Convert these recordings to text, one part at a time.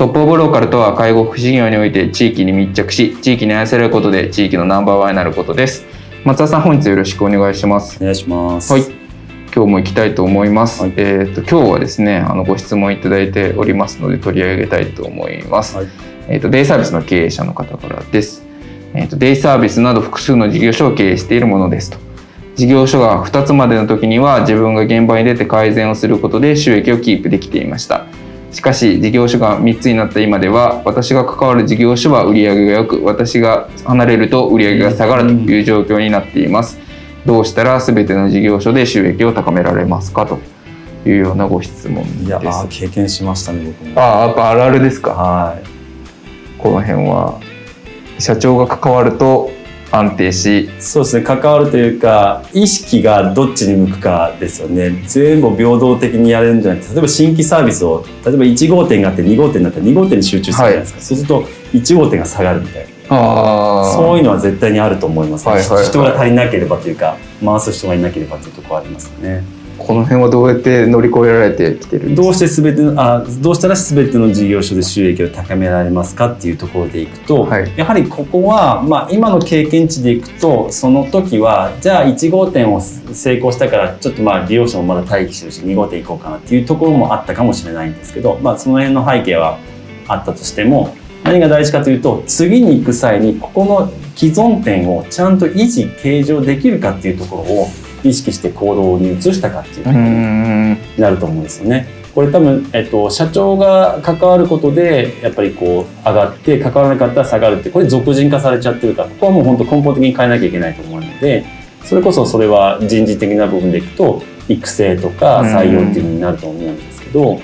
トップオブローカルとは介護福祉業において地域に密着し地域に愛されることで地域のナンバーワンになることです。松田さん本日よろしくお願いします。お願いします。はい。今日も行きたいと思います、はい、えっ、ー、と今日はですねあのご質問いただいておりますので取り上げたいと思います、はい、えっ、ー、とデイサービスの経営者の方からです。えっ、ー、とデイサービスなど複数の事業所を経営しているものですと。事業所が2つまでの時には自分が現場に出て改善をすることで収益をキープできていましたしかし事業所が3つになった今では私が関わる事業所は売り上げが良く私が離れると売り上げが下がるという状況になっています。どうしたら全ての事業所で収益を高められますかというようなご質問です。いや経験しましたね僕も。ああやっぱあるあるですか？はい。この辺は。社長が関わると安定しそうですね関わるというか意識がどっちに向くかですよね。全部平等的にやれるんじゃなくて例えば新規サービスを例えば1号店があって2号店になったら2号店に集中するじゃないですか、はい、そうすると1号店が下がるみたいな。あそういうのは絶対にあると思います、ねはいはいはい、人が足りなければというか回す人がいなければというところありますねこの辺はどうやって乗り越えられてきてるどうして全てあどうしたら全ての事業所で収益を高められますかっていうところでいくと、はい、やはりここは、まあ、今の経験値でいくとその時はじゃあ1号店を成功したからちょっとまあ利用者もまだ待機してるし2号店行こうかなっていうところもあったかもしれないんですけど、まあ、その辺の背景はあったとしても何が大事かというと次に行く際にここの既存店をちゃんと維持計上できるかっていうところを意識して行動に移したかっていうところになると思うんですよね。これ多分、えっと、社長が関わることでやっぱりこう上がって関わらなかったら下がるってこれ俗人化されちゃってるからここはもう本当根本的に変えなきゃいけないと思うのでそれこそそれは人事的な部分でいくと育成とか採用っていうのになると思うんですけど、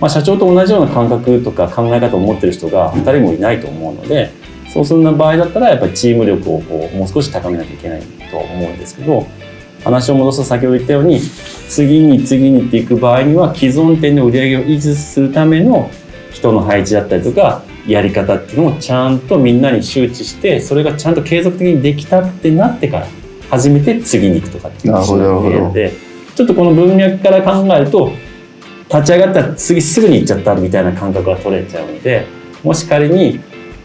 まあ、社長と同じような感覚とか考え方を持ってる人が2人もいないと思うのでそうする場合だったらやっぱりチーム力をこうもう少し高めなきゃいけないとは思うんですけど。話を戻すと先ほど言ったように次に次にっていく場合には既存店の売り上げを維持するための人の配置だったりとかやり方っていうのをちゃんとみんなに周知してそれがちゃんと継続的にできたってなってから初めて次に行くとかっていうのでちょっとこの文脈から考えると立ち上がったら次すぐに行っちゃったみたいな感覚が取れちゃうのでもし仮に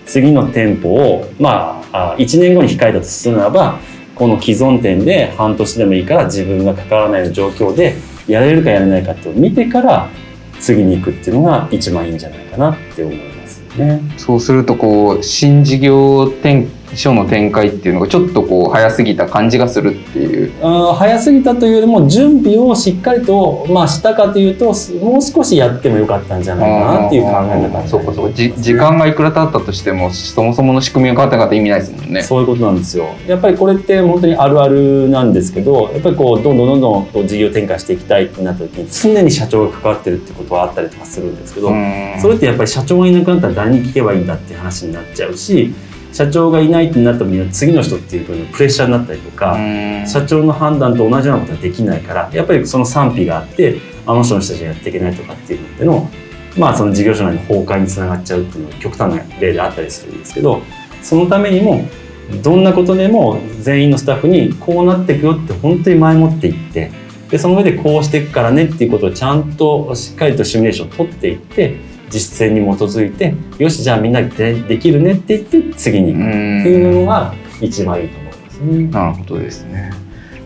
次の店舗をまあ1年後に控えたとするならばこの既存店で半年でもいいから自分がかからない状況でやれるかやれないかって見てから次に行くっていうのが一番いいんじゃないかなって思いますね。そうするとこう新事業展書の展開っていうのがちょっとこう早すぎた感じがするっていう。あ早すぎたというよりも準備をしっかりと、まあ、したかというともう少しやってもよかったんじゃないかなっていう考え方そうかそうじ時間がいくら経ったとしてもそもそもの仕組みが変わったかって意味ないですもんね。そういうことなんですよ。やっぱりこれって本当にあるあるなんですけどやっぱりこうどんどんどんどんこう事業展開していきたいってなった時に常に社長が関わってるってことはあったりとかするんですけどそれってやっぱり社長がいなくなったら誰に聞けばいいんだって話になっちゃうし社長がいないってなった時には次の人っていう風にプレッシャーになったりとか社長の判断と同じようなことはできないからやっぱりその賛否があってあの人の人たちがやっていけないとかっていうののまあその事業所内の崩壊につながっちゃうっていうのが極端な例であったりするんですけどそのためにもどんなことでも全員のスタッフにこうなっていくよって本当に前もっていってでその上でこうしていくからねっていうことをちゃんとしっかりとシミュレーションを取っていって実践に基づいてよしじゃあみんなでできるねって言って次に行くっていうのが一番いいと思いますね。なるほどですね。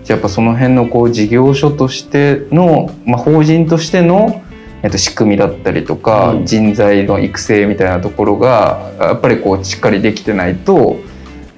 じゃあやっぱその辺のこう事業所としての、まあ、法人としてのえっと、仕組みだったりとか、うん、人材の育成みたいなところがやっぱりこうしっかりできてないと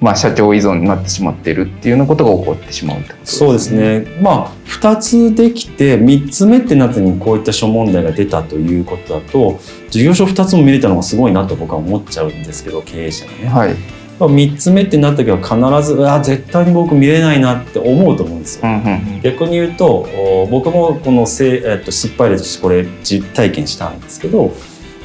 まあ、社長依存になってしまっているっていうようなことが起こってしまうってことですそうですね。まあ2つできて3つ目ってなった時にこういった諸問題が出たということだと事業所2つも見れたのがすごいなと僕は思っちゃうんですけど経営者がね。はい。3つ目ってなった時は必ずあ絶対に僕見れないなって思うと思うんですよ。うんうん逆に言うとお僕もこのせい、えっと、失敗例としてこれ実体験したんですけど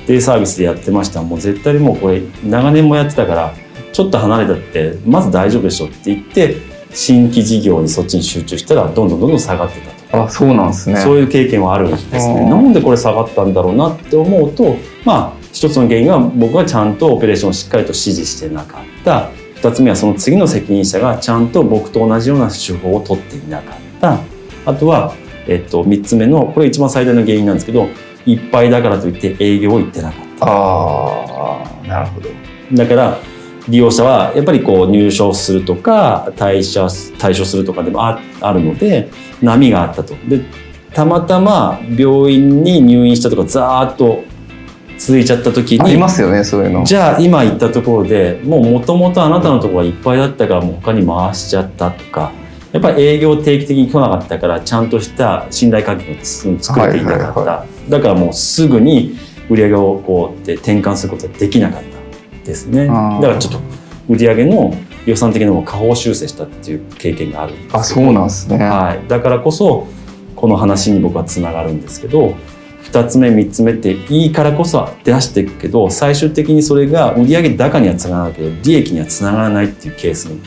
デイサービスでやってましたもう絶対にもうこれ長年もやってたからちょっと離れたってまず大丈夫でしょって言って新規事業にそっちに集中したらどんどんどんどん下がってたと。あそうなんですね。そういう経験はあるんですね。うんなんでこれ下がったんだろうなって思うと、まあ一つの原因は僕はちゃんとオペレーションをしっかりと指示してなかった。二つ目はその次の責任者がちゃんと僕と同じような手法を取っていなかった。あとは、えっと、三つ目の、これ一番最大の原因なんですけど、いっぱいだからといって営業を行ってなかった。ああなるほど。だから利用者はやっぱりこう入所するとか退社退所するとかでもああるので波があったと。でたまたま病院に入院したとかざーっと続いちゃった時ありにますよねそういうの。じゃあ今言ったところでもうもともとあなたのところがいっぱいだったからもう他に回しちゃったとかやっぱり営業定期的に来なかったからちゃんとした信頼関係をつ作れていなかった、はいはだからもうすぐに売り上げをこうって転換することができなかったですね。だからちょっと売り上げの予算的なのを下方修正したっていう経験があるんですあそうなんですね。はい、だからこそこの話に僕はつながるんですけど2つ目3つ目っていいからこそ出していくけど最終的にそれが売上高にはつながらないけど利益にはつながらないっていうケースに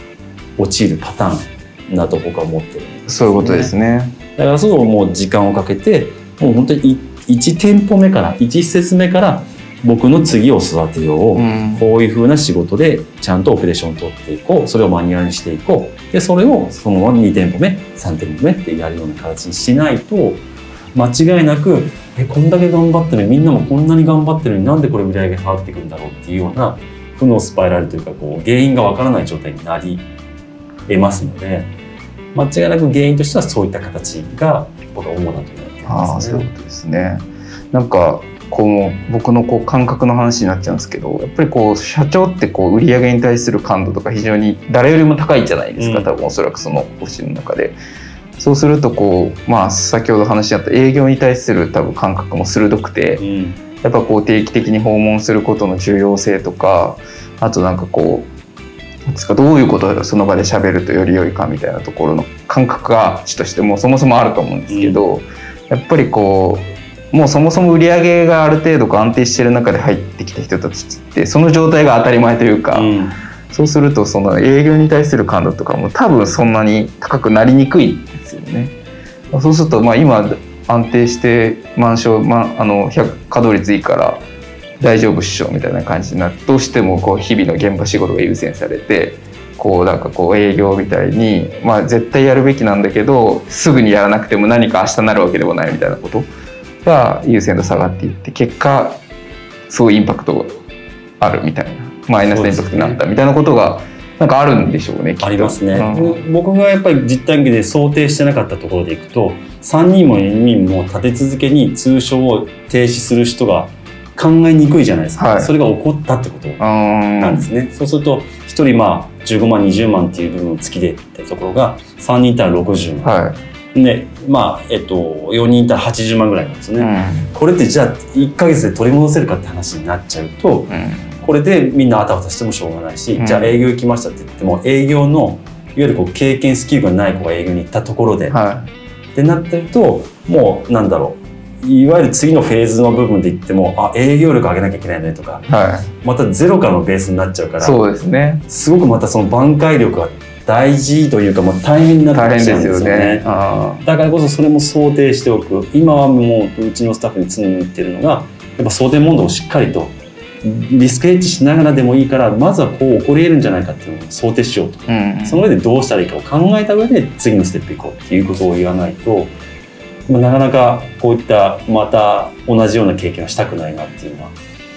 陥るパターンだと僕は思ってるんですそういうことですね。だからそうもう時間をかけてもう本当に1店舗目から1施設目から僕の次を育てよう、うんこういうふうな仕事でちゃんとオペレーションを取っていこうそれをマニュアルにしていこうでそれをそのまま2店舗目3店舗目ってやるような形にしないと間違いなくえこんだけ頑張ってるみんなもこんなに頑張ってるのになんでこれ売り上げが下がっていくんだろうっていうような負のスパイラルというかこう原因がわからない状態になり得ますので間違いなく原因としてはそういった形が僕は主だと思ってますね。あそういうことですね。なんかこう僕のこう感覚の話になっちゃうんですけどやっぱりこう社長ってこう売り上げに対する感度とか非常に誰よりも高いじゃないですか、うん。多分おそらくそのオフィスの中で。そうするとこうまあ先ほど話にあった営業に対する多分感覚も鋭くてうん。やっぱこう定期的に訪問することの重要性とかあとなんかこうどういうことをその場で喋るとより良いかみたいなところの感覚がちとしてもそもそもあると思うんですけど、やっぱりこうもうそもそも売り上げがある程度安定してる中で入ってきた人たちってその状態が当たり前というか、うんそうするとその営業に対する感度とかも多分そんなに高くなりにくいですよね。そうするとまあ今安定して満床、まあ、あの100稼働率いいから大丈夫っしょみたいな感じになってどうしてもこう日々の現場仕事が優先されてこうなんかこう営業みたいに、まあ、絶対やるべきなんだけどすぐにやらなくても何か明日なるわけでもないみたいなことが優先度下がっていって結果すごいインパクトがあるみたいなマイナスインパクトになったみたいなことがなんかあるんでしょうねありますね、うん。僕がやっぱり実体験で想定してなかったところでいくと3人も4人も立て続けに通称を停止する人が考えにくいじゃないですか、はい。それが起こったってことうんなんですね、そうすると1人まあ15万20万っていう部分を突き出たところが3人いたら60万、はい、でまあえっと4人いたら80万ぐらいなんですよね、これってじゃあ1ヶ月で取り戻せるかって話になっちゃうとうん。うんこれでみんなあたふたしてもしょうがないし、うん。じゃあ営業行きましたって言っても営業のいわゆるこう経験スキルがない子が営業に行ったところで、はってなってるともうなんだろういわゆる次のフェーズの部分で言ってもあ営業力上げなきゃいけないねとかい。はまたゼロからのベースになっちゃうからいそうですね。すごくまたその挽回力が大事というか、まあ、大変になですよですよね。だからこそそれも想定しておく。今はもううちのスタッフに常に言ってるのがやっぱ想定問答をしっかりとリスクヘッジしながらでもいいからまずはこう起こり得るんじゃないかっていうのを想定しようと。ーうん。その上でどうしたらいいかを考えた上で次のステップ行こうっていうことを言わないと、まあ、なかなかこういったまた同じような経験をしたくないなっていうのは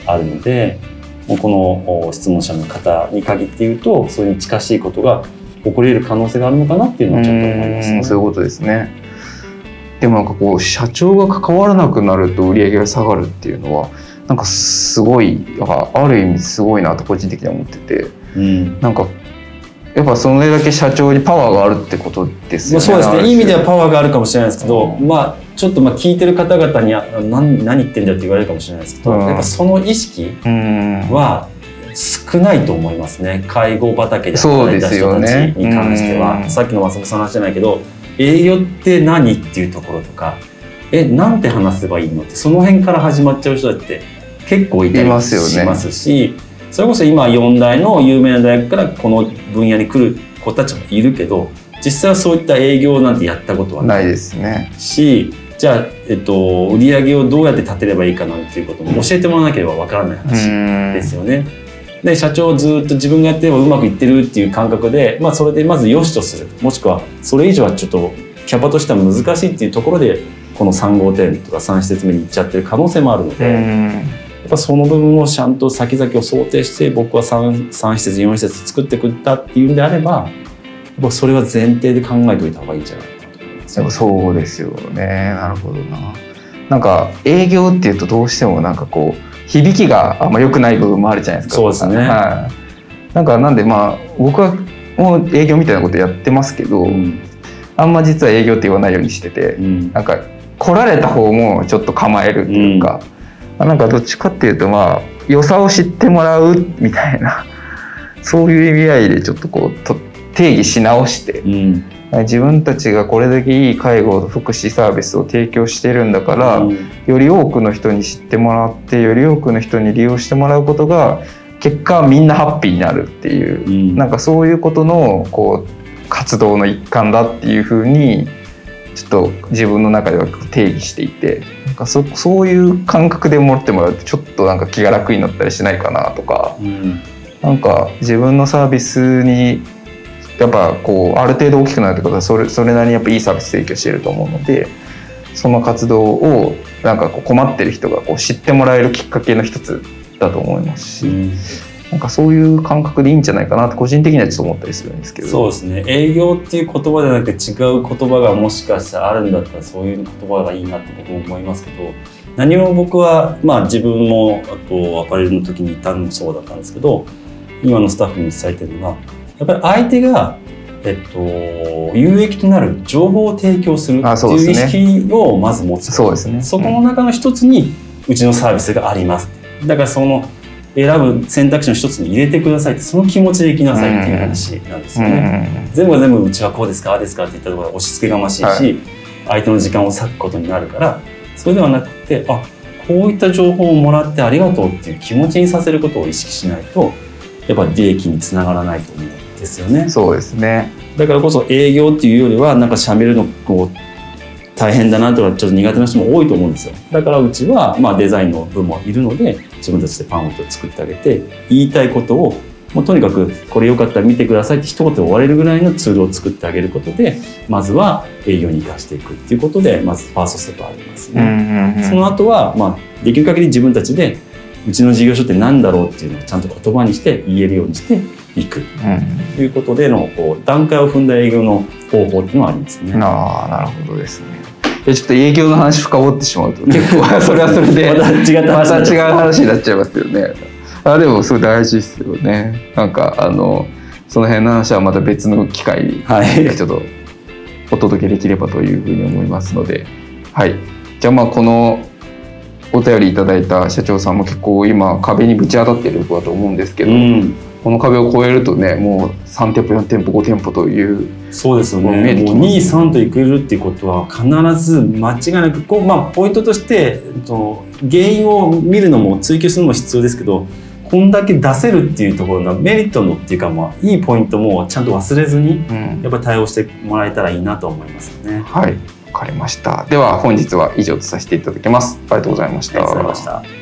あるのでこのお質問者の方に限って言うとそれに近しいことが起こり得る可能性があるのかなっていうのはちょっと思いますね。うんそういうことですね。でもなんかこう社長が関わらなくなると売り上げが下がるっていうのはなんかすごいなんかある意味すごいなと個人的には思ってて。うん。なんかやっぱそれだけ社長にパワーがあるってことですよね。まあ、そうですね。いい意味でははパワーがあるかもしれないですけど、まあちょっとまあ聞いてる方々にあ何何言ってんだって言われるかもしれないですけど、うん。やっぱその意識うん。は少ないと思いますね。介護畑で働いた人たちねに関しては、うんさっきの松本さんの話じゃないけど営業って何っていうところとかえなんて話せばいいのってその辺から始まっちゃう人だって結構いたりいますよね。しますしそれこそ今4大の有名な大学からこの分野に来る子たちもいるけど実際はそういった営業なんてやったことはないですね。しじゃあ、えっと、売り上げをどうやって立てればいいかなんていうことも教えてもらわなければわからない話うん。ですよね。で社長ずっと自分がやってればうまくいってるっていう感覚で、まあ、それでまず良しとするもしくはそれ以上はちょっとキャパとしては難しいっていうところでこの3号店とか3施設目に行っちゃってる可能性もあるので、やうんっぱその部分をちゃんと先々を想定して僕は 3, 3施設4施設作ってくったっていうんであればやっぱそれは前提で考えておいた方がいいんじゃないかなと思いますでもそうですよね。なるほどな。なんか営業っていうとどうしてもなんかこう響きがあんま良くない部分もあるじゃないですか。そうですねはい。なんかなんでまあ僕はもう営業みたいなことやってますけど、うんあんま実は営業って言わないようにしてて、うんなんか来られた方もちょっと構えるっていうか、なんかどっちかっていうとまあ良さを知ってもらうみたいなそういう意味合いでちょっとこうと定義し直してうん自分たちがこれだけいい介護福祉サービスを提供してるんだから、うん。より多くの人に知ってもらってより多くの人に利用してもらうことが結果みんなハッピーになるっていう、うん。なんかそういうことのこう活動の一環だっていうふうにちょっと自分の中では定義していてなんかそそういう感覚で持ってもらうとちょっとなんか気が楽になったりしないかなとかうん。なんか自分のサービスにやっぱこうある程度大きくなるってことはそれそれなりにやっぱいいサービス提供してると思うのでその活動をなんかこう困ってる人がこう知ってもらえるきっかけの一つだと思いますし、うん。なんかそういう感覚でいいんじゃないかなって個人的にはちょっと思ったりするんですけど。そうですね。営業っていう言葉でなくて違う言葉がもしかしたらあるんだったらそういう言葉がいいなって僕も思いますけど何も僕はまあ自分もあとアパレルの時にいたのもそうだったんですけど今のスタッフに伝えてるのがやっぱり相手がえっと、有益となる情報を提供するっていう意識をまず持つ。そうですね。そこの中の一つにうちのサービスがあります。だからその選ぶ選択肢の一つに入れてくださいってその気持ちでいきなさいっていう話なんですうよね。ん全部が全部うちはこうですかああですかって言ったところが押し付けがましいし、はい。相手の時間を割くことになるからそれではなくてあこういった情報をもらってありがとうっていう気持ちにさせることを意識しないとやっぱり利益につながらないと思う。んですよね。そうですねだからこそ営業っていうよりはなんかしゃべるのこう大変だなとかちょっと苦手な人も多いと思うんですよだからうちはまあデザインの部もいるので自分たちでパンフレットを作ってあげて言いたいことをもうとにかくこれよかったら見てくださいって一言で終われるぐらいのツールを作ってあげることでまずは営業に生かしていくっていうことでまずファーストステップはありますね。その後は、まあ、できる限り自分たちでうちの事業所って何だろうっていうのをちゃんと言葉にして言えるようにしていく。うん。ということでのこう段階を踏んだ営業の方法っていうのはありますね。ああなるほどですね。でちょっと営業の話深掘ってしまうと 結構それはそれでまた違った話また違う話になっちゃいますよね。あでもすごい大事ですよね。なんかあのその辺の話はまた別の機会にはい。ちょっとお届けできればというふうに思いますので。はい。じゃあまあこのお便りいただいた社長さんも結構今壁にぶち当たっているところだと思うんですけど、うん、この壁を越えるとねもう3店舗4店舗5店舗というそうですよね。もうます2、3といけるっていうことは必ず間違いなくこう、まあ、ポイントとしてと原因を見るのも追求するのも必要ですけどこんだけ出せるっていうところのメリットのっていうか、まあ、いいポイントもちゃんと忘れずにうんやっぱり対応してもらえたらいいなと思いますよね。はい、わかりました。では本日は以上とさせていただきます。ありがとうございました。ありがとうございました。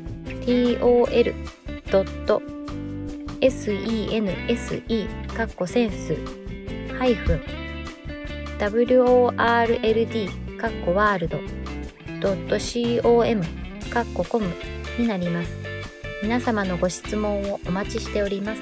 tol sense かっこセンスハイフン world かっこワールド .com かっこコムになります。皆様のご質問をお待ちしております。